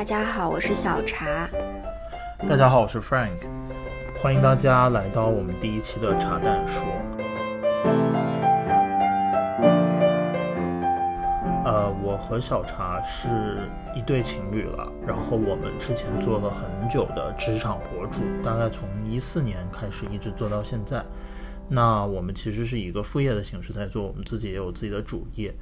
大家好，我是小茶。大家好，我是 Frank，欢迎大家来到我们第一期的茶蛋说。呃，我和小茶是一对情侣了，然后我们之前做了很久的职场博主，大概从一四年开始一直做到现在。那我们其实是以一个副业的形式在做，我们自己也有自己的主业。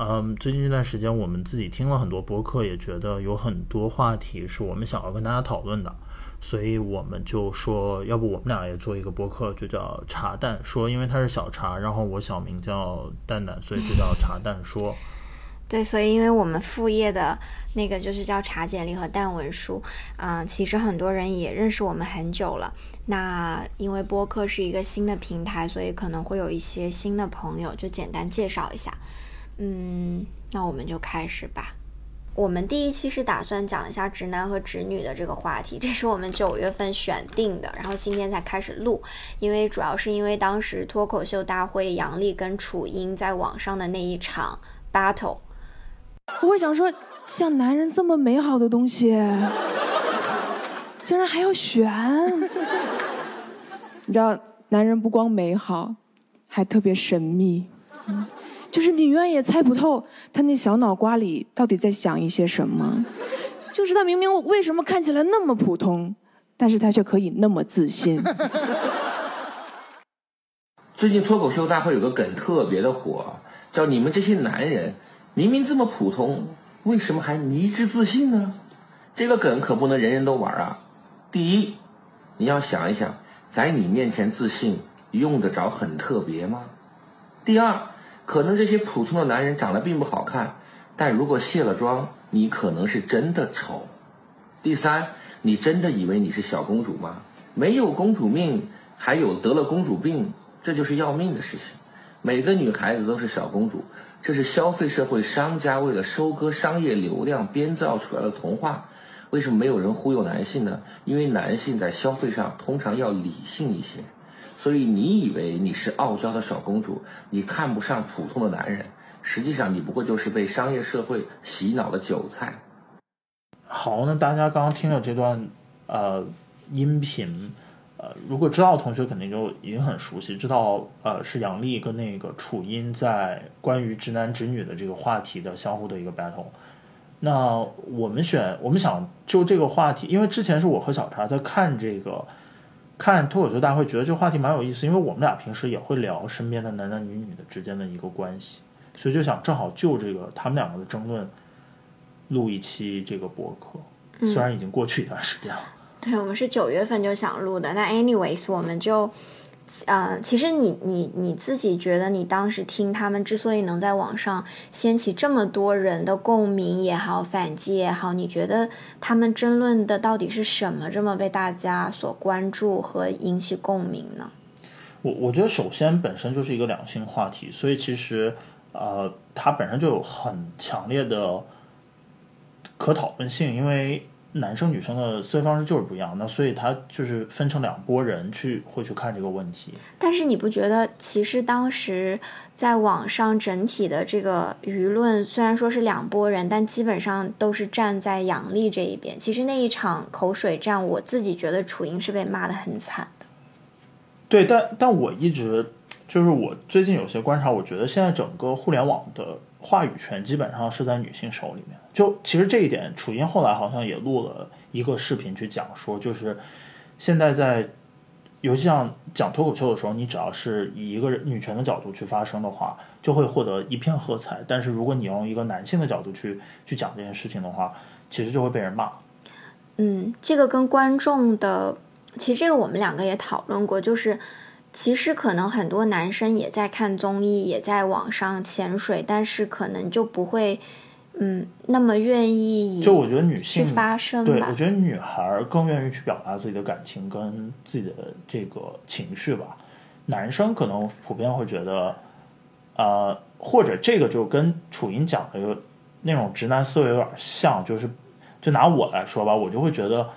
嗯，最近这段时间我们自己听了很多播客，也觉得有很多话题是我们想要跟大家讨论的，所以我们就说，要不我们俩也做一个播客，就叫茶蛋说，因为他是小茶，然后我小名叫蛋蛋，所以就叫茶蛋说。对，所以因为我们副业的那个就是叫茶简历和蛋文书，嗯，其实很多人也认识我们很久了。那因为播客是一个新的平台，所以可能会有一些新的朋友，就简单介绍一下。嗯，那我们就开始吧。我们第一期是打算讲一下直男和直女的这个话题，这是我们九月份选定的，然后今天才开始录，因为主要是因为当时脱口秀大会杨笠跟楚英在网上的那一场 battle，我会想说，像男人这么美好的东西，竟然还要选？你知道，男人不光美好，还特别神秘。就是你永远也猜不透他那小脑瓜里到底在想一些什么，就是他明明为什么看起来那么普通，但是他却可以那么自信。最近脱口秀大会有个梗特别的火，叫你们这些男人明明这么普通，为什么还迷之自信呢？这个梗可不能人人都玩啊。第一，你要想一想，在你面前自信用得着很特别吗？第二。可能这些普通的男人长得并不好看，但如果卸了妆，你可能是真的丑。第三，你真的以为你是小公主吗？没有公主命，还有得了公主病，这就是要命的事情。每个女孩子都是小公主，这是消费社会商家为了收割商业流量编造出来的童话。为什么没有人忽悠男性呢？因为男性在消费上通常要理性一些。所以你以为你是傲娇的小公主，你看不上普通的男人，实际上你不过就是被商业社会洗脑的韭菜。好，那大家刚刚听了这段呃音频，呃，如果知道的同学肯定就已经很熟悉，知道呃是杨笠跟那个楚音在关于直男直女的这个话题的相互的一个 battle。那我们选，我们想就这个话题，因为之前是我和小茶在看这个。看脱口秀大会，觉得这个话题蛮有意思，因为我们俩平时也会聊身边的男男女女的之间的一个关系，所以就想正好就这个他们两个的争论录一期这个博客，虽然已经过去一段时间了。对，我们是九月份就想录的，那 anyways 我们就。呃，其实你你你自己觉得，你当时听他们之所以能在网上掀起这么多人的共鸣也好，反击也好，你觉得他们争论的到底是什么，这么被大家所关注和引起共鸣呢？我我觉得首先本身就是一个两性话题，所以其实呃，它本身就有很强烈的可讨论性，因为。男生女生的思维方式就是不一样，那所以他就是分成两拨人去会去看这个问题。但是你不觉得，其实当时在网上整体的这个舆论虽然说是两拨人，但基本上都是站在杨笠这一边。其实那一场口水战，我自己觉得楚英是被骂的很惨的。对，但但我一直就是我最近有些观察，我觉得现在整个互联网的。话语权基本上是在女性手里面。就其实这一点，楚音后来好像也录了一个视频去讲说，就是现在在，尤其像讲脱口秀的时候，你只要是以一个女权的角度去发声的话，就会获得一片喝彩。但是如果你用一个男性的角度去去讲这件事情的话，其实就会被人骂。嗯，这个跟观众的，其实这个我们两个也讨论过，就是。其实可能很多男生也在看综艺，也在网上潜水，但是可能就不会，嗯，那么愿意。就我觉得女性发声，对我觉得女孩更愿意去表达自己的感情跟自己的这个情绪吧。男生可能普遍会觉得，呃，或者这个就跟楚音讲的那种直男思维有点像，就是就拿我来说吧，我就会觉得。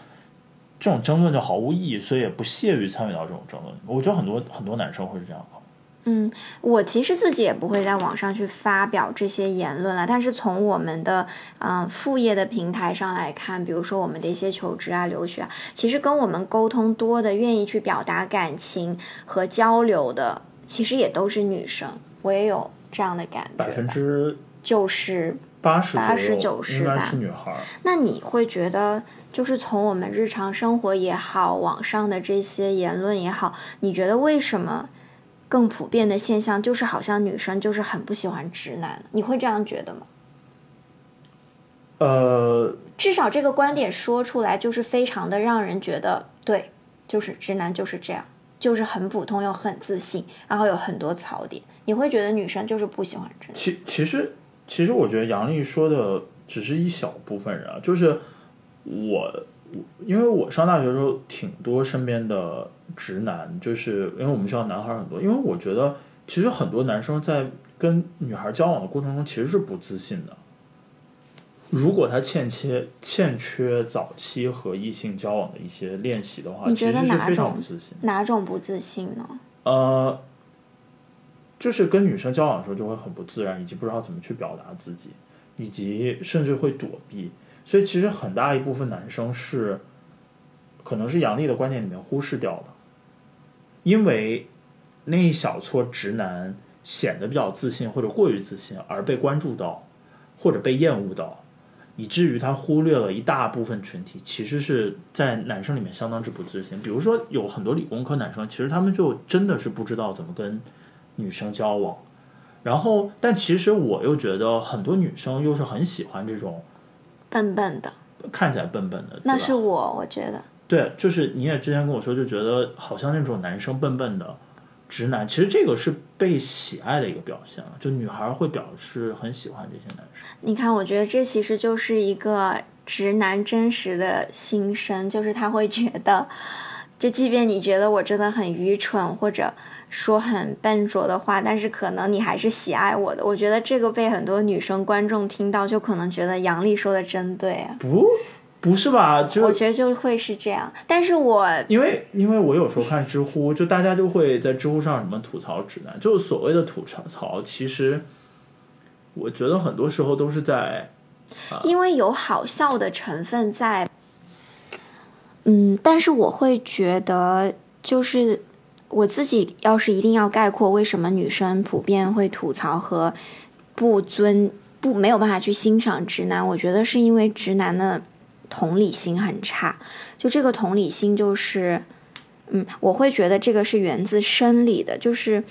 这种争论就毫无意义，所以也不屑于参与到这种争论。我觉得很多很多男生会是这样的。嗯，我其实自己也不会在网上去发表这些言论了，但是从我们的嗯、呃副业的平台上来看，比如说我们的一些求职啊、留学啊，其实跟我们沟通多的、愿意去表达感情和交流的，其实也都是女生。我也有这样的感觉，百分之就是八十80左右应该90吧是女孩。那你会觉得，就是从我们日常生活也好，网上的这些言论也好，你觉得为什么更普遍的现象就是好像女生就是很不喜欢直男？你会这样觉得吗？呃，至少这个观点说出来，就是非常的让人觉得对，就是直男就是这样，就是很普通又很自信，然后有很多槽点。你会觉得女生就是不喜欢直男？其其实其实我觉得杨丽说的只是一小部分人啊，就是我我因为我上大学的时候挺多身边的直男，就是因为我们学校男孩儿很多，因为我觉得其实很多男生在跟女孩交往的过程中其实是不自信的。如果他欠缺欠缺早期和异性交往的一些练习的话，你其实是觉得哪非常种不自信。哪种不自信呢？呃，就是跟女生交往的时候就会很不自然，以及不知道怎么去表达自己，以及甚至会躲避。所以其实很大一部分男生是，可能是杨丽的观点里面忽视掉的，因为那一小撮直男显得比较自信或者过于自信，而被关注到，或者被厌恶到。以至于他忽略了一大部分群体，其实是在男生里面相当之不自信。比如说，有很多理工科男生，其实他们就真的是不知道怎么跟女生交往。然后，但其实我又觉得很多女生又是很喜欢这种笨笨的，看起来笨笨的。那是我，我觉得。对，就是你也之前跟我说，就觉得好像那种男生笨笨的直男，其实这个是被喜爱的一个表现啊。就女孩会表示很喜欢这些男生。你看，我觉得这其实就是一个直男真实的心声，就是他会觉得，就即便你觉得我真的很愚蠢，或者说很笨拙的话，但是可能你还是喜爱我的。我觉得这个被很多女生观众听到，就可能觉得杨丽说的真对啊。不，不是吧？就我觉得就会是这样，但是我因为因为我有时候看知乎，就大家就会在知乎上什么吐槽指南，就是所谓的吐槽，其实我觉得很多时候都是在因为有好笑的成分在，嗯，但是我会觉得，就是我自己要是一定要概括为什么女生普遍会吐槽和不尊不没有办法去欣赏直男，我觉得是因为直男的同理心很差，就这个同理心就是，嗯，我会觉得这个是源自生理的，就是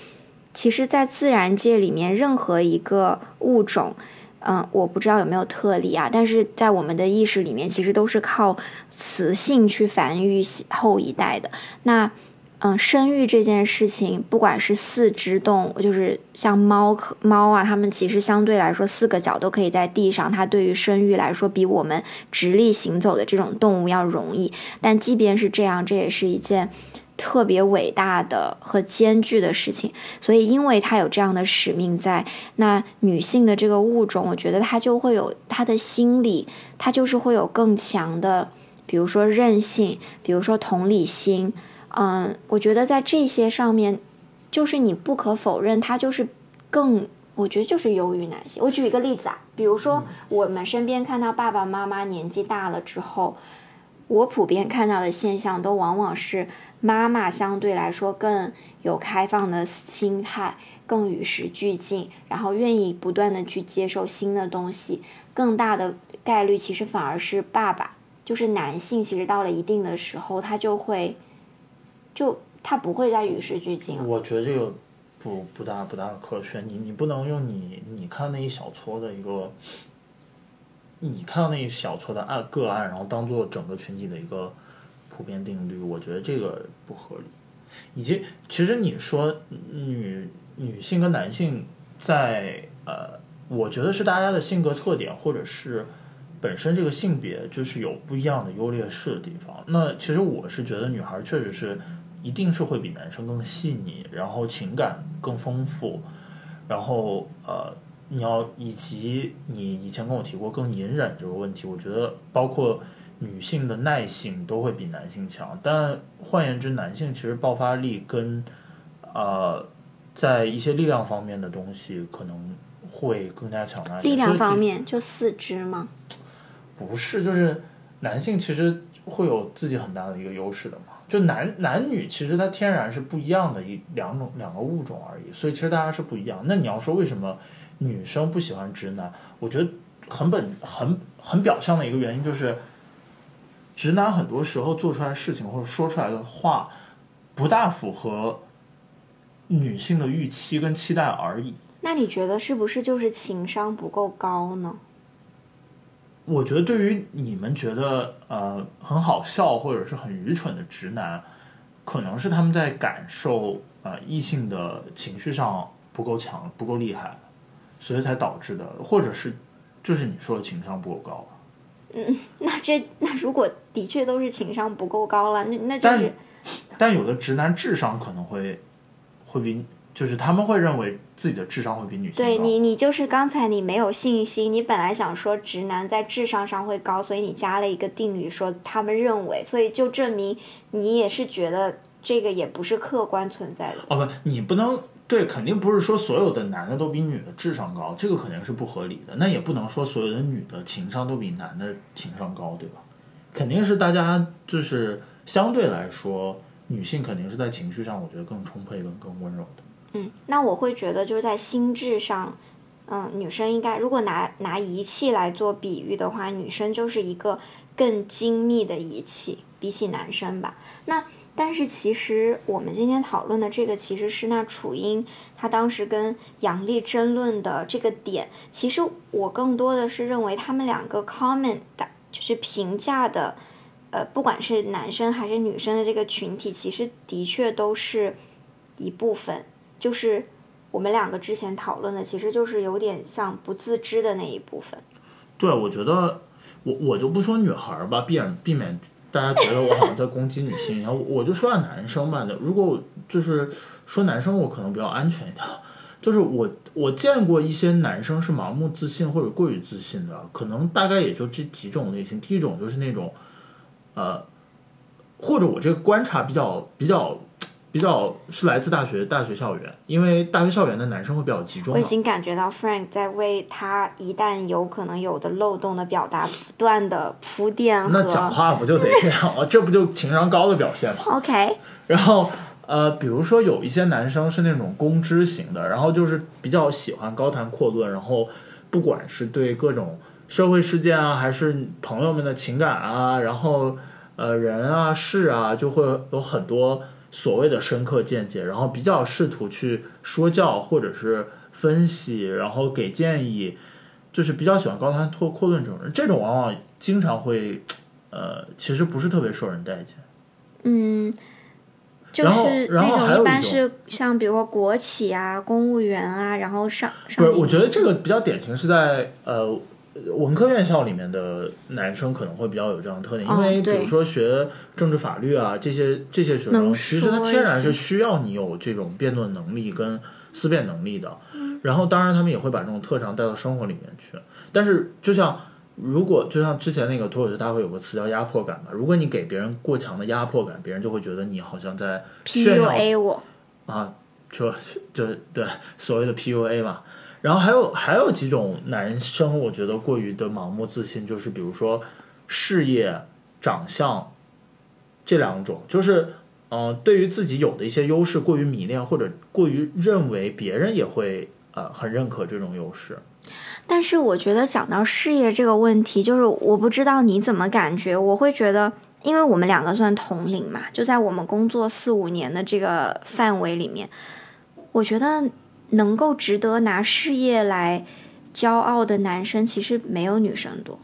其实，在自然界里面，任何一个物种。嗯，我不知道有没有特例啊，但是在我们的意识里面，其实都是靠雌性去繁育后一代的。那，嗯，生育这件事情，不管是四肢动物，就是像猫、猫啊，它们其实相对来说四个脚都可以在地上，它对于生育来说，比我们直立行走的这种动物要容易。但即便是这样，这也是一件。特别伟大的和艰巨的事情，所以因为它有这样的使命在，那女性的这个物种，我觉得它就会有她的心理，它就是会有更强的，比如说韧性，比如说同理心，嗯，我觉得在这些上面，就是你不可否认，它就是更，我觉得就是优于男性。我举一个例子啊，比如说我们身边看到爸爸妈妈年纪大了之后，我普遍看到的现象都往往是。妈妈相对来说更有开放的心态，更与时俱进，然后愿意不断的去接受新的东西。更大的概率其实反而是爸爸，就是男性，其实到了一定的时候，他就会，就他不会再与时俱进。我觉得这个不不大不大科学，你你不能用你你看那一小撮的一个，你看到那一小撮的案个案，然后当做整个群体的一个。普遍定律，我觉得这个不合理。以及，其实你说女女性跟男性在呃，我觉得是大家的性格特点，或者是本身这个性别就是有不一样的优劣势的地方。那其实我是觉得女孩确实是一定是会比男生更细腻，然后情感更丰富，然后呃，你要以及你以前跟我提过更隐忍这个问题，我觉得包括。女性的耐性都会比男性强，但换言之，男性其实爆发力跟呃在一些力量方面的东西可能会更加强大一点。力量方面就四肢吗？不是，就是男性其实会有自己很大的一个优势的嘛。就男男女其实它天然是不一样的一两种两个物种而已，所以其实大家是不一样。那你要说为什么女生不喜欢直男，我觉得很本很很表象的一个原因就是，直男很多时候做出来事情或者说出来的话，不大符合女性的预期跟期待而已。那你觉得是不是就是情商不够高呢？我觉得对于你们觉得呃很好笑或者是很愚蠢的直男，可能是他们在感受呃异性的情绪上不够强、不够厉害，所以才导致的，或者是就是你说的情商不够高。嗯那这那如果的确都是情商不够高了，那那就但是但有的直男智商可能会会比，就是他们会认为自己的智商会比女性高。对你，你就是刚才你没有信心，你本来想说直男在智商上会高，所以你加了一个定语说他们认为，所以就证明你也是觉得这个也不是客观存在的。哦不，你不能对，肯定不是说所有的男的都比女的智商高，这个肯定是不合理的。那也不能说所有的女的情商都比男的情商高，对吧？肯定是大家就是相对来说，女性肯定是在情绪上，我觉得更充沛、更更温柔的。嗯，那我会觉得就是在心智上，嗯，女生应该如果拿拿仪器来做比喻的话，女生就是一个更精密的仪器，比起男生吧。那但是其实我们今天讨论的这个其实是那楚英她当时跟杨笠争论的这个点，其实我更多的是认为他们两个 comment 的就是评价的，呃，不管是男生还是女生的这个群体，其实的确都是一部分。就是我们两个之前讨论的，其实就是有点像不自知的那一部分。对，我觉得我我就不说女孩吧，避免避免大家觉得我好像在攻击女性一样，我就说下男生吧。如果就是说男生，我可能比较安全一点。就是我我见过一些男生是盲目自信或者过于自信的，可能大概也就这几种类型。第一种就是那种，呃，或者我这个观察比较比较比较是来自大学大学校园，因为大学校园的男生会比较集中。我已经感觉到 Frank 在为他一旦有可能有的漏洞的表达不断的铺垫那讲。话不就得这样吗？这不就情商高的表现吗？OK，然后呃，比如说有一些男生是那种公知型的，然后就是比较喜欢高谈阔论，然后不管是对各种社会事件啊，还是朋友们的情感啊，然后呃人啊事啊，就会有很多所谓的深刻见解，然后比较试图去说教或者是分析，然后给建议，就是比较喜欢高谈阔阔论这种人，这种往往经常会呃，其实不是特别受人待见。嗯，就然后是然后那种一般是像比如说国企啊、公务员啊，然后上上不是，我觉得这个比较典型是在呃文科院校里面的男生可能会比较有这样的特点，因为比如说学政治法律啊这些这些学生，其实他天然是需要你有这种辩论能力跟思辨能力的。嗯然后当然他们也会把这种特长带到生活里面去，但是就像。如果就像之前那个脱口秀大会有个词叫压迫感嘛，如果你给别人过强的压迫感，别人就会觉得你好像在炫耀 PUA 我。啊，就就对所谓的 PUA 嘛。然后还有还有几种男生，我觉得过于的盲目自信，就是比如说事业、长相这两种，就是嗯、对于自己有的一些优势过于迷恋，或者过于认为别人也会呃很认可这种优势。但是我觉得讲到事业这个问题，就是我不知道你怎么感觉，我会觉得，因为我们两个算同龄嘛，就在我们工作四五年的这个范围里面，我觉得能够值得拿事业来骄傲的男生，其实没有女生多。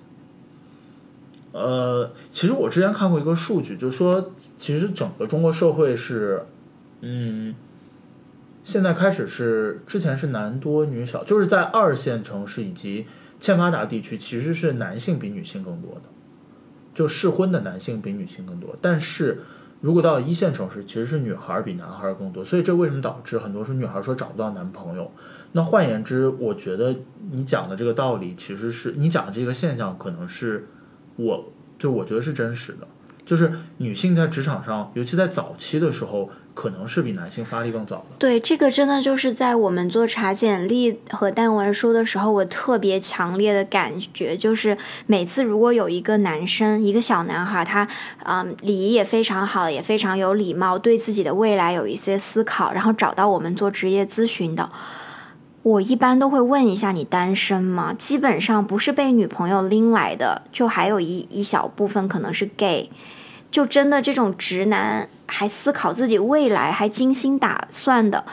呃，其实我之前看过一个数据，就是说，其实整个中国社会是，嗯，现在开始是之前是男多女少，就是在二线城市以及欠发达地区，其实是男性比女性更多的，就适婚的男性比女性更多。但是如果到了一线城市，其实是女孩比男孩更多，所以这为什么导致很多是女孩说找不到男朋友？那换言之，我觉得你讲的这个道理，其实是你讲的这个现象，可能是我就我觉得是真实的。就是女性在职场上，尤其在早期的时候，可能是比男性发力更早的。对，这个真的就是在我们做查简历和但文书的时候，我特别强烈的感觉，就是每次如果有一个男生，一个小男孩，他嗯礼仪也非常好，也非常有礼貌，对自己的未来有一些思考，然后找到我们做职业咨询的。我一般都会问一下你单身吗？基本上不是被女朋友拎来的，就还有一一小部分可能是 gay，就真的这种直男还思考自己未来，还精心打算的，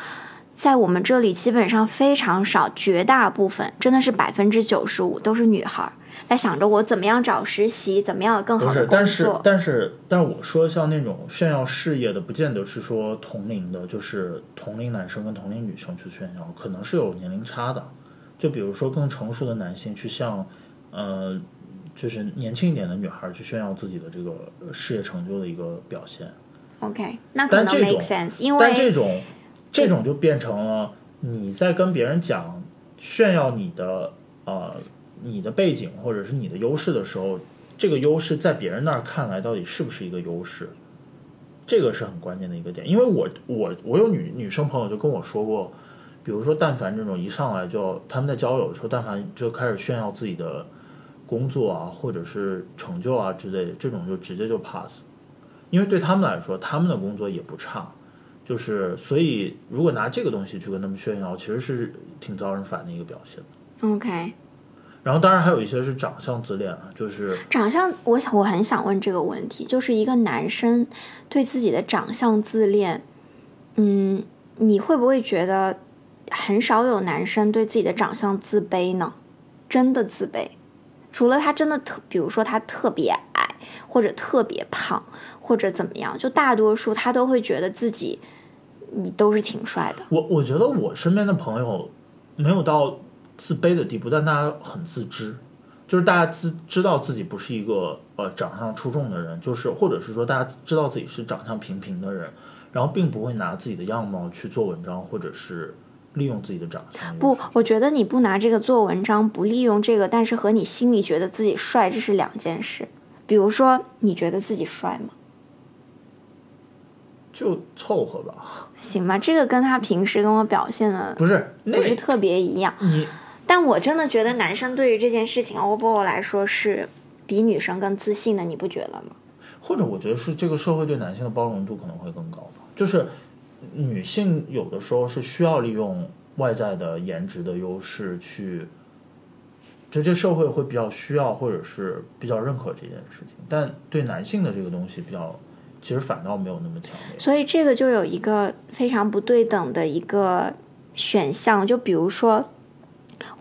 在我们这里基本上非常少，绝大部分真的是百分之九十五都是女孩儿，在想着我怎么样找实习，怎么样更好的工但是。但是但是我说像那种炫耀事业的，不见得是说同龄的，就是同龄男生跟同龄女生去炫耀，可能是有年龄差的。就比如说更成熟的男性去向，呃，就是年轻一点的女孩去炫耀自己的这个呃事业成就的一个表现。OK，那可能 make sense，因但这种这种就变成了你在跟别人讲炫耀你的呃你的背景或者是你的优势的时候，这个优势在别人那儿看来到底是不是一个优势？这个是很关键的一个点，因为我我我有女女生朋友就跟我说过，比如说但凡这种一上来就他们在交友的时候，但凡就开始炫耀自己的工作啊或者是成就啊之类的，这种就直接就 pass，因为对他们来说，他们的工作也不差，就是所以如果拿这个东西去跟他们炫耀，其实是挺招人烦的一个表现。OK 然后当然还有一些是长相自恋啊，就是长相，我想我很想问这个问题，就是一个男生对自己的长相自恋，嗯，你会不会觉得很少有男生对自己的长相自卑呢？真的自卑，除了他真的特，比如说他特别矮，或者特别胖，或者怎么样，就大多数他都会觉得自己你都是挺帅的。我我觉得我身边的朋友没有到自卑的地步，但大家很自知，就是大家自知道自己不是一个呃长相出众的人，就是或者是说大家知道自己是长相平平的人，然后并不会拿自己的样貌去做文章，或者是利用自己的长相。不，我觉得你不拿这个做文章，不利用这个，但是和你心里觉得自己帅，这是两件事。比如说，你觉得自己帅吗？就凑合吧，行吧，这个跟他平时跟我表现的不是不是特别一样。你但我真的觉得男生对于这件事情，overall 来说是比女生更自信的，你不觉得吗？或者我觉得是这个社会对男性的包容度可能会更高吧，就是女性有的时候是需要利用外在的颜值的优势去，就这社会会比较需要或者是比较认可这件事情，但对男性的这个东西比较，其实反倒没有那么强烈。所以这个就有一个非常不对等的一个选项，就比如说，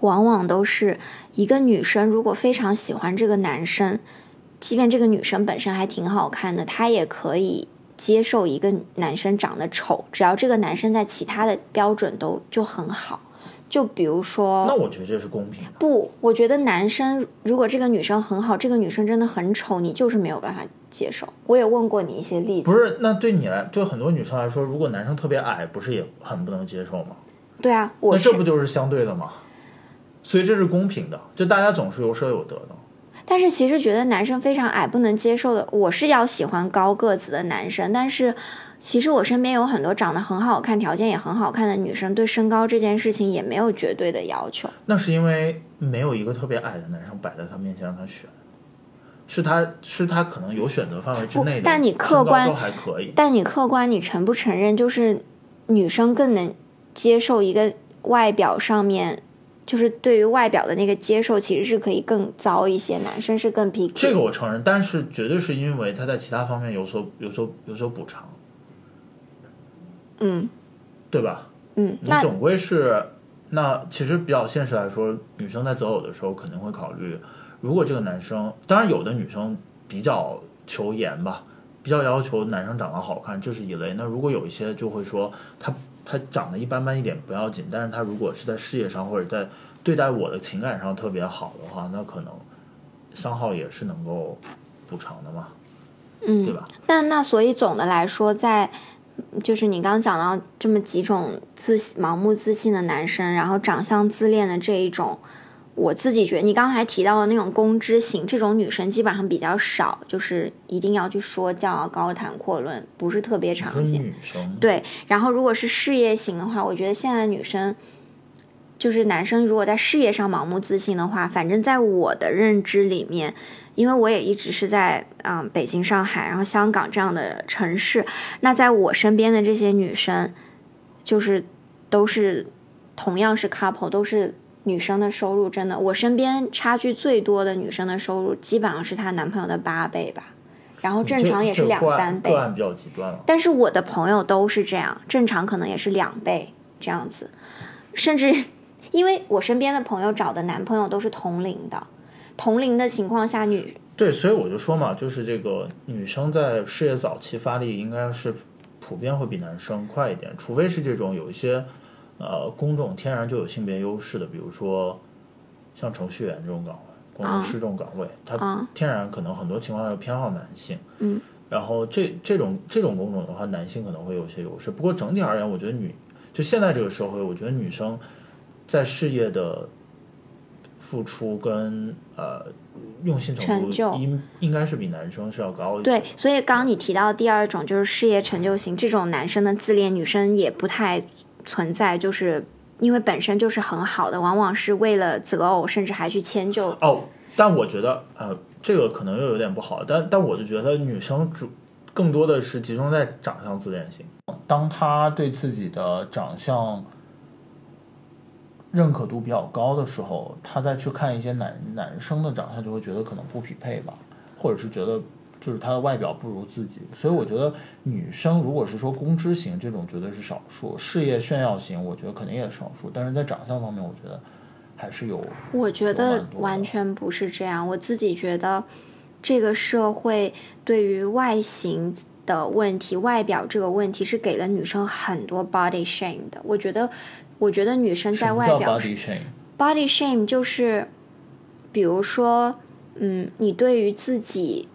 往往都是一个女生如果非常喜欢这个男生，即便这个女生本身还挺好看的，她也可以接受一个男生长得丑，只要这个男生在其他的标准都就很好。就比如说，那我觉得这是公平的。不，我觉得男生如果这个女生很好，这个女生真的很丑，你就是没有办法接受。我也问过你一些例子，不是，那对你来，对很多女生来说，如果男生特别矮，不是也很不能接受吗？对啊，我那这不就是相对的吗？所以这是公平的，就大家总是有舍有得的。但是其实觉得男生非常矮不能接受的，我是要喜欢高个子的男生。但是其实我身边有很多长得很好看、条件也很好看的女生，对身高这件事情也没有绝对的要求。那是因为没有一个特别矮的男生摆在他面前让他选，是他是他可能有选择范围之内的，但你客观都还可以。但你客观，你承不承认，就是女生更能接受一个外表上面，就是对于外表的那个接受，其实是可以更糟一些，男生是更 picky。这个我承认，但是绝对是因为他在其他方面有所有所有所补偿，嗯对吧？嗯，你总归是，那其实比较现实来说，女生在择偶的时候肯定会考虑，如果这个男生，当然有的女生比较求颜吧，比较要求男生长得好看，这是一类。那如果有一些就会说他他长得一般般一点不要紧，但是他如果是在事业上或者在对待我的情感上特别好的话，那可能商号也是能够补偿的嘛，嗯，对吧？那那所以总的来说，在就是你刚刚讲到这么几种自盲目自信的男生，然后长相自恋的这一种，我自己觉得，你刚才提到的那种公知型，这种女生基本上比较少，就是一定要去说教啊、高谈阔论，不是特别常见。女生，对，然后如果是事业型的话，我觉得现在女生，就是男生如果在事业上盲目自信的话，反正在我的认知里面，因为我也一直是在嗯北京、上海，然后香港这样的城市，那在我身边的这些女生，就是都是同样是 couple，都是女生的收入真的，我身边差距最多的女生的收入，基本上是她男朋友的八倍吧，然后正常也是两三倍。比较极端了。但是我的朋友都是这样，正常可能也是两倍这样子，甚至因为我身边的朋友找的男朋友都是同龄的，同龄的情况下，女对，所以我就说嘛，就是这个女生在事业早期发力，应该是普遍会比男生快一点，除非是这种有一些呃工种天然就有性别优势的，比如说像程序员这种岗位、工程师这种岗位，它啊天然可能很多情况下偏好男性。嗯。然后这这种这种工种的话，男性可能会有些优势。不过整体而言，我觉得女就现在这个社会，我觉得女生在事业的付出跟呃用心程度成就应应该是比男生是要高一点。对，所以刚刚你提到第二种就是事业成就型，这种男生的自恋，女生也不太存在，就是因为本身就是很好的，往往是为了择偶，甚至还去迁就。哦，但我觉得呃，这个可能又有点不好，但但我就觉得女生主更多的是集中在长相自恋型。当她对自己的长相认可度比较高的时候，她再去看一些男男生的长相，就会觉得可能不匹配吧，或者是觉得就是他的外表不如自己。所以我觉得女生如果是说公知型这种，绝对是少数；事业炫耀型，我觉得肯定也是少数。但是在长相方面，我觉得还是有。我觉得完全不是这样，我自己觉得这个社会对于外形的问题、外表这个问题是给了女生很多 body shame 的。我觉得，我觉得女生在外表 body shame？body shame 就是，比如说，嗯，你对于自己，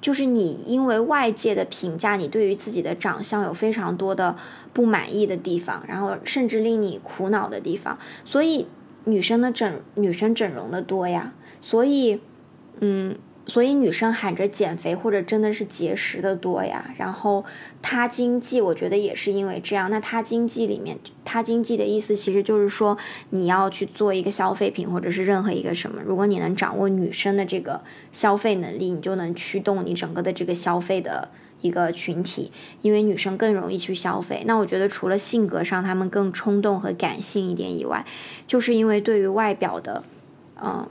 就是你因为外界的评价，你对于自己的长相有非常多的不满意的地方，然后甚至令你苦恼的地方，所以女生的整女生整容的多呀，所以，嗯。所以女生喊着减肥或者真的是节食的多呀，然后她经济，我觉得也是因为这样。那她经济里面，她经济的意思其实就是说，你要去做一个消费品或者是任何一个什么，如果你能掌握女生的这个消费能力，你就能驱动你整个的这个消费的一个群体，因为女生更容易去消费。那我觉得除了性格上她们更冲动和感性一点以外，就是因为对于外表的，嗯、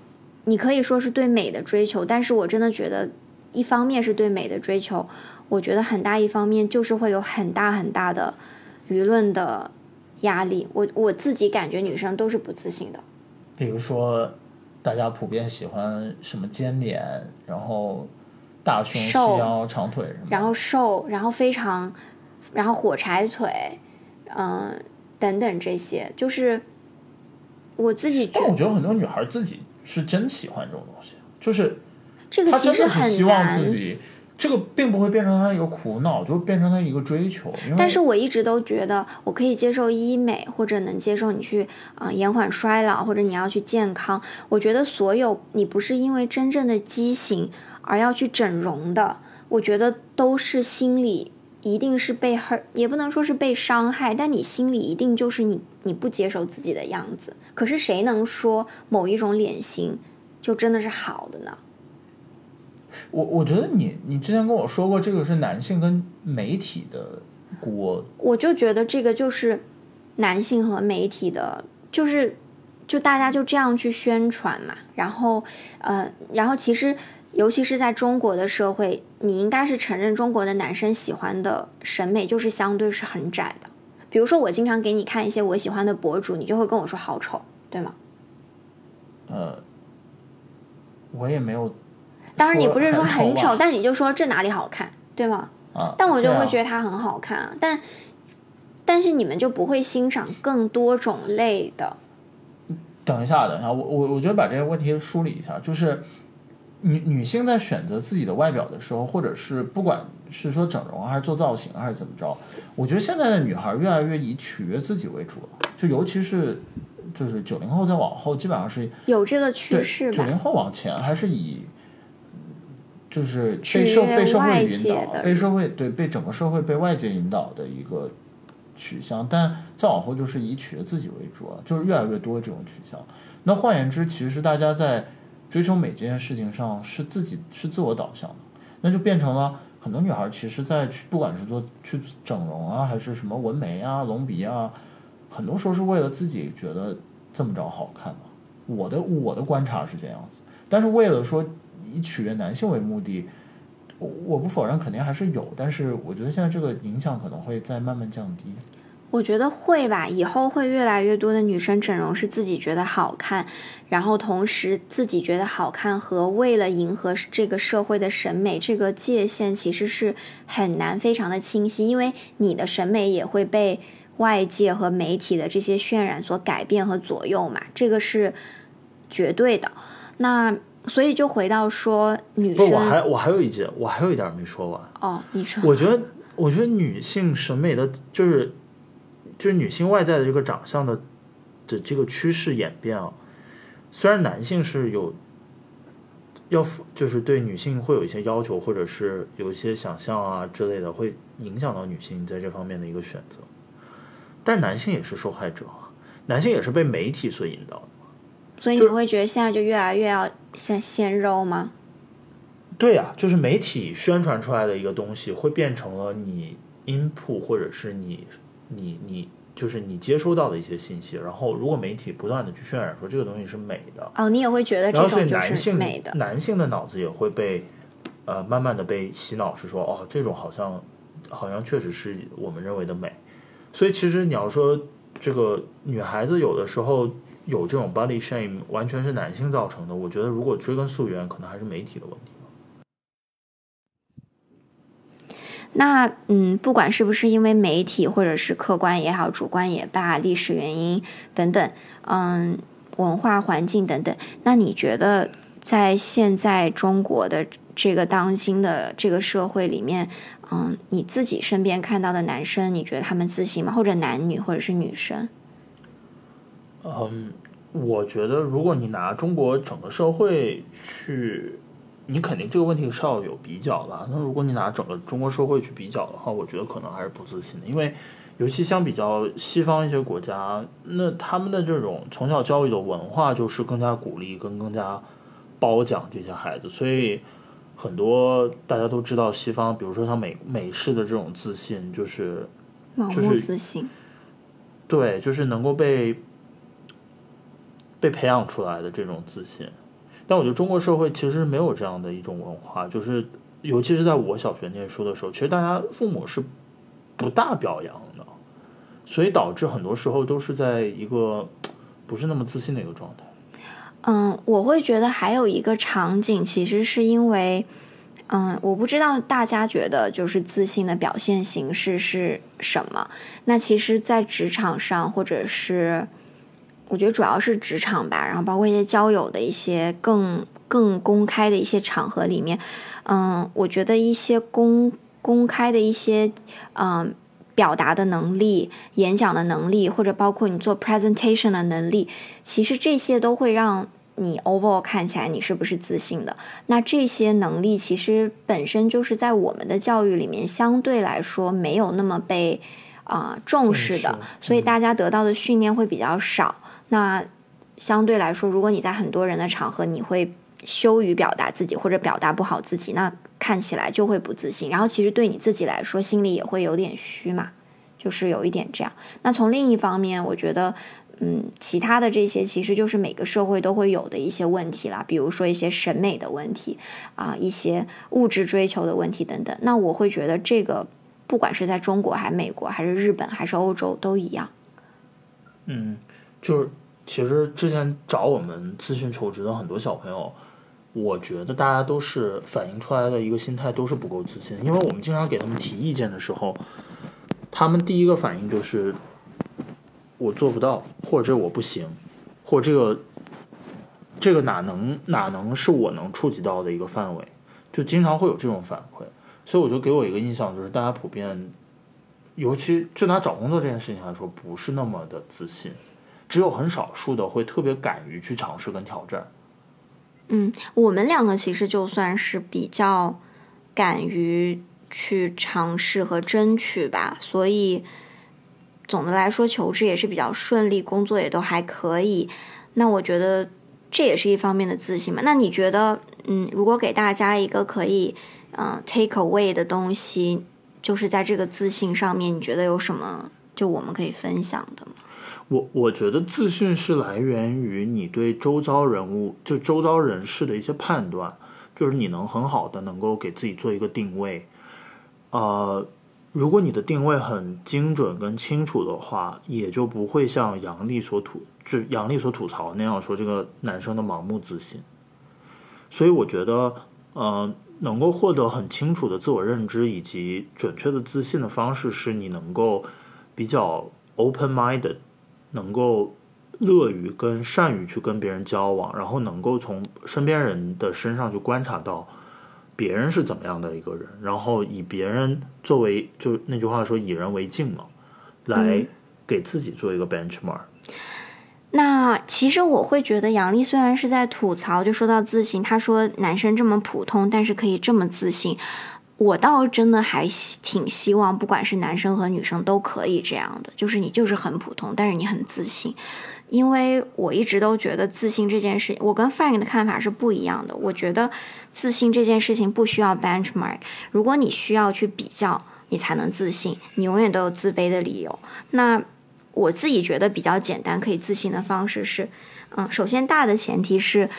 你可以说是对美的追求，但是我真的觉得，一方面是对美的追求，我觉得很大一方面就是会有很大很大的舆论的压力。我我自己感觉女生都是不自信的。比如说，大家普遍喜欢什么尖脸，然后大胸、细腰、长腿什么。然后瘦，然后非常，然后火柴腿，嗯、等等这些，就是我自己觉但我觉得很多女孩自己是真喜欢这种东西，就是这个其实很的是希望自。己，这个并不会变成他一个苦恼，就变成他一个追求。但是我一直都觉得，我可以接受医美，或者能接受你去啊、呃延缓衰老，或者你要去健康。我觉得所有你不是因为真正的畸形而要去整容的，我觉得都是心理一定是被 hurt，也不能说是被伤害，但你心里一定就是你你不接受自己的样子。可是谁能说某一种脸型就真的是好的呢？我我觉得你你之前跟我说过，这个是男性跟媒体的锅。我就觉得这个就是男性和媒体的，就是就大家就这样去宣传嘛，然后呃，然后其实尤其是在中国的社会，你应该是承认中国的男生喜欢的审美就是相对是很窄的。比如说，我经常给你看一些我喜欢的博主，你就会跟我说好丑，对吗？呃，我也没有。当然，你不是说很丑，但你就说这哪里好看，对吗？啊，但我就会觉得它很好看啊。但但是你们就不会欣赏更多种类的，等一下，等一下，我我我觉得把这个问题梳理一下，就是女女性在选择自己的外表的时候，或者是不管是说整容还是做造型还是怎么着，我觉得现在的女孩越来越以取悦自己为主了，就尤其是就是九零后再往后，基本上是有这个趋势吧？九零后往前还是以就是取被社悦被社会引导，被社会对被整个社会被外界引导的一个取向，但再往后就是以取悦自己为主了，就是越来越多这种取向。那换言之，其实大家在追求美这件事情上是自己是自我导向的，那就变成了很多女孩其实，在去不管是做去整容啊，还是什么纹眉啊、隆鼻啊，很多时候是为了自己觉得这么着好看嘛。我的我的观察是这样子，但是为了说以取悦男性为目的，我我不否认肯定还是有，但是我觉得现在这个影响可能会在慢慢降低。我觉得会吧，以后会越来越多的女生整容是自己觉得好看，然后同时自己觉得好看和为了迎合这个社会的审美这个界限其实是很难非常的清晰，因为你的审美也会被外界和媒体的这些渲染所改变和左右嘛，这个是绝对的。那所以就回到说女不，生我还我还有一节，我还有一点没说完。哦，你说我觉得，我觉得女性审美的，就是就是女性外在的这个长相的的这个趋势演变啊，虽然男性是有要就是对女性会有一些要求，或者是有一些想象啊之类的，会影响到女性在这方面的一个选择，但男性也是受害者啊，男性也是被媒体所引导的。所以你会觉得现在就越来越要像鲜肉吗？对呀、就是媒体宣传出来的一个东西，会变成了你 input 或者是你你你就是你接收到的一些信息。然后，如果媒体不断的去渲染说这个东西是美的，哦，你也会觉得这然后所以种就是男性美的。男性的脑子也会被呃慢慢的被洗脑，是说哦这种好像好像确实是我们认为的美。所以其实你要说这个女孩子有的时候有这种 body shame，完全是男性造成的。我觉得如果追根溯源，可能还是媒体的问题。那嗯，不管是不是因为媒体，或者是客观也好、主观也罢、历史原因等等，嗯，文化环境等等，那你觉得在现在中国的这个当今的这个社会里面，嗯，你自己身边看到的男生，你觉得他们自信吗？或者男女，或者是女生？嗯，我觉得如果你拿中国整个社会去，你肯定这个问题是要有比较的。那如果你拿整个中国社会去比较的话，我觉得可能还是不自信的，因为尤其相比较西方一些国家，那他们的这种从小教育的文化就是更加鼓励跟更加褒奖这些孩子，所以很多大家都知道西方，比如说像美美式的这种自信，就是盲目就是自信。对，就是能够被被培养出来的这种自信。但我觉得中国社会其实没有这样的一种文化，就是尤其是在我小学念书的时候，其实大家父母是不大表扬的，所以导致很多时候都是在一个不是那么自信的一个状态。嗯，我会觉得还有一个场景，其实是因为，嗯，我不知道大家觉得就是自信的表现形式是什么。那其实，在职场上，或者是我觉得主要是职场吧，然后包括一些交友的一些更更公开的一些场合里面，嗯，我觉得一些公公开的一些嗯表达的能力、演讲的能力，或者包括你做 presentation 的能力，其实这些都会让你 overall 看起来你是不是自信的。那这些能力其实本身就是在我们的教育里面相对来说没有那么被啊、呃重视的，所以大家得到的训练会比较少。那相对来说，如果你在很多人的场合，你会羞于表达自己或者表达不好自己，那看起来就会不自信。然后其实对你自己来说，心里也会有点虚嘛，就是有一点这样。那从另一方面，我觉得。嗯，其他的这些其实就是每个社会都会有的一些问题啦，比如说一些审美的问题啊，一些物质追求的问题等等。那我会觉得这个不管是在中国还是美国还是日本还是欧洲都一样。嗯，就是其实之前找我们咨询求职的很多小朋友，我觉得大家都是反映出来的一个心态都是不够自信，因为我们经常给他们提意见的时候，他们第一个反应就是我做不到，或者我不行，或者这个这个哪能哪能是我能触及到的一个范围，就经常会有这种反馈，所以我就给我一个印象就是大家普遍。尤其就拿找工作这件事情来说，不是那么的自信。只有很少数的会特别敢于去尝试跟挑战。嗯，我们两个其实就算是比较敢于去尝试和争取吧，所以总的来说求职也是比较顺利，工作也都还可以。那我觉得这也是一方面的自信嘛。那你觉得，嗯，如果给大家一个可以嗯 take away 的东西，就是在这个自信上面，你觉得有什么就我们可以分享的吗？我我觉得自信是来源于你对周遭人物，就周遭人士的一些判断，就是你能很好的能够给自己做一个定位。呃，如果你的定位很精准跟清楚的话，也就不会像杨笠所吐，就杨笠所吐槽那样说这个男生的盲目自信。所以我觉得，呃，能够获得很清楚的自我认知以及准确的自信的方式，是你能够比较 open minded。能够乐于跟善于去跟别人交往，然后能够从身边人的身上去观察到别人是怎么样的一个人，然后以别人作为就那句话说以人为镜嘛，来给自己做一个 benchmark。那其实我会觉得杨丽虽然是在吐槽，就说到自信，她说男生这么普通，但是可以这么自信。我倒真的还挺希望，不管是男生和女生都可以这样的，就是你就是很普通，但是你很自信。因为我一直都觉得自信这件事，我跟 Frank 的看法是不一样的。我觉得自信这件事情不需要 benchmark，如果你需要去比较，你才能自信，你永远都有自卑的理由。那我自己觉得比较简单可以自信的方式是，嗯，首先大的前提是。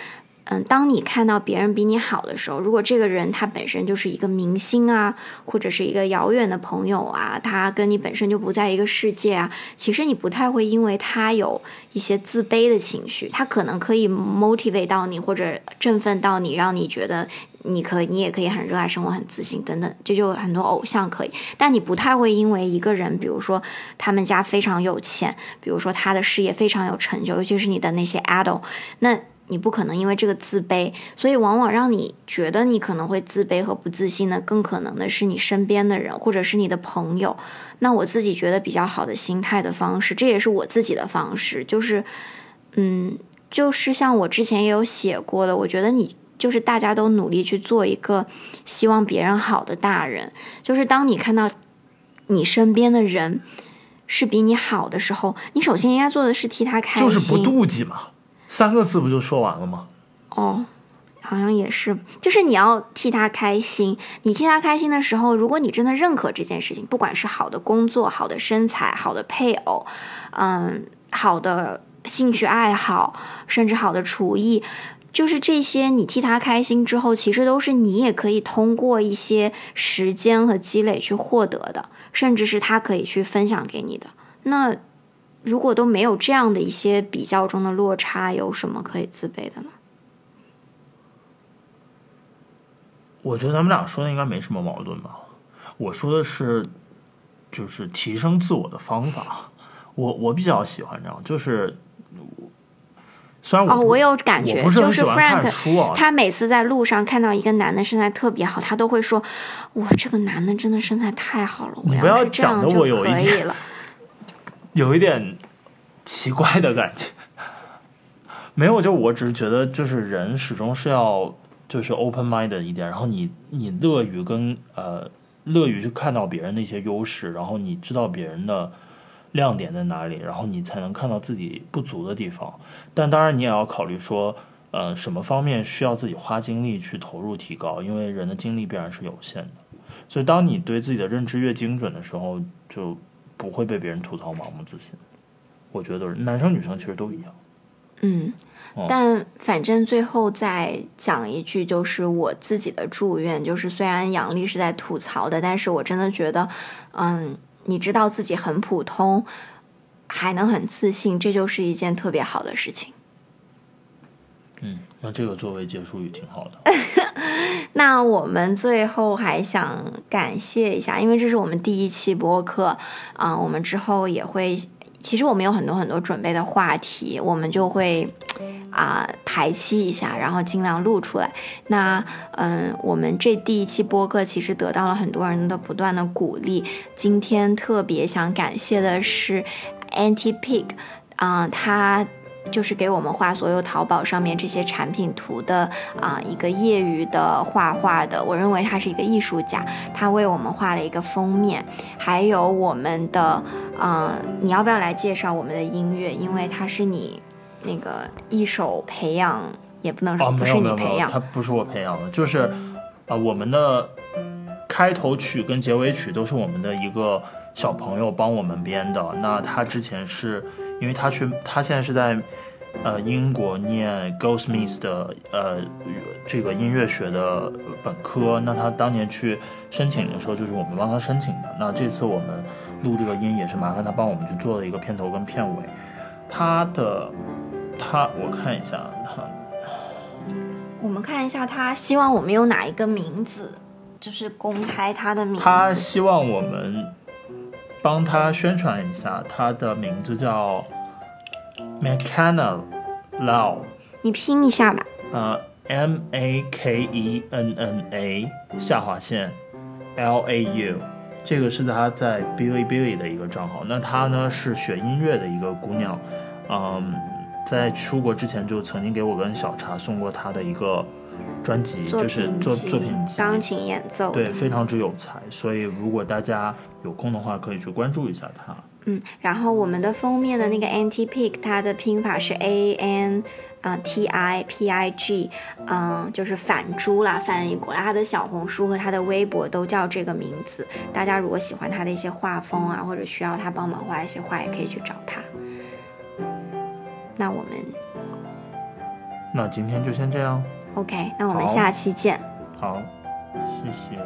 嗯，当你看到别人比你好的时候，如果这个人他本身就是一个明星啊，或者是一个遥远的朋友啊，他跟你本身就不在一个世界啊，其实你不太会因为他有一些自卑的情绪，他可能可以 motivate 到你或者振奋到你，让你觉得你可以，你也可以很热爱生活、很自信等等，这就很多偶像可以，但你不太会因为一个人，比如说他们家非常有钱，比如说他的事业非常有成就，尤其是你的那些 idol，那。你不可能因为这个自卑，所以往往让你觉得你可能会自卑和不自信的，更可能的是你身边的人或者是你的朋友。那我自己觉得比较好的心态的方式，这也是我自己的方式，就是，嗯，就是像我之前也有写过的，我觉得你就是大家都努力去做一个希望别人好的大人，就是当你看到你身边的人是比你好的时候，你首先应该做的是替他开心，就是不妒忌嘛。三个字不就说完了吗？哦，好像也是，就是你要替他开心。你替他开心的时候，如果你真的认可这件事情，不管是好的工作、好的身材、好的配偶，嗯，好的兴趣爱好，甚至好的厨艺，就是这些，你替他开心之后，其实都是你也可以通过一些时间和积累去获得的，甚至是他可以去分享给你的。那。如果都没有这样的一些比较中的落差，有什么可以自卑的呢？我觉得咱们俩说的应该没什么矛盾吧。我说的是，就是提升自我的方法。我我比较喜欢这样，就是虽然我哦，我有感觉，就是 Frank，啊。他每次在路上看到一个男的身材特别好，他都会说：“哇，这个男的真的身材太好了，我要是这样就可以了。”有一点奇怪的感觉，没有，就我只是觉得，就是人始终是要就是 open mind 一点，然后你你乐于跟呃乐于去看到别人的一些优势，然后你知道别人的亮点在哪里，然后你才能看到自己不足的地方。但当然，你也要考虑说，呃，什么方面需要自己花精力去投入提高，因为人的精力必然是有限的。所以，当你对自己的认知越精准的时候，就。不会被别人吐槽盲目自信，我觉得男生女生其实都一样。嗯，但反正最后再讲一句，就是我自己的祝愿，就是虽然杨丽是在吐槽的，但是我真的觉得，嗯，你知道自己很普通，还能很自信，这就是一件特别好的事情。嗯，那这个作为结束语挺好的。那我们最后还想感谢一下，因为这是我们第一期播客啊，我们之后也会，其实我们有很多很多准备的话题，我们就会啊排期一下，然后尽量录出来。那嗯，我们这第一期播客其实得到了很多人的不断的鼓励，今天特别想感谢的是 Anti Pig。嗯、他就是给我们画所有淘宝上面这些产品图的啊、一个业余的画画的，我认为他是一个艺术家，他为我们画了一个封面，还有我们的嗯、你要不要来介绍我们的音乐？因为它是你那个一手培养，也不能说、哦，不是你培养它，不是我培养的，就是呃，我们的开头曲跟结尾曲都是我们的一个小朋友帮我们编的。那他之前是因为他去，他现在是在呃英国念 Goldsmith 的呃这个音乐学的本科。那他当年去申请的时候，就是我们帮他申请的。那这次我们录这个音也是麻烦他帮我们去做了一个片头跟片尾。他的他我看一下他。我们看一下他希望我们用哪一个名字，就是公开他的名字。他希望我们帮他宣传一下，他的名字叫 McKenna Lau，你拼一下吧。呃，M A K E N N A 下划线 L A U，这个是他在 Bilibili 的一个账号。那她呢是学音乐的一个姑娘，嗯，在出国之前就曾经给我跟小茶送过她的一个专辑，就是作作品集，钢琴演奏对，非常之有才，所以如果大家有空的话，可以去关注一下他。嗯，然后我们的封面的那个 anti pig，它的拼法是 A N 呃 T I P I G，嗯、就是反猪啦，翻译过来。他的小红书和他的微博都叫这个名字。大家如果喜欢他的一些画风啊，或者需要他帮忙画一些画，也可以去找他。那我们那今天就先这样，OK，那我们下期见。好，谢谢。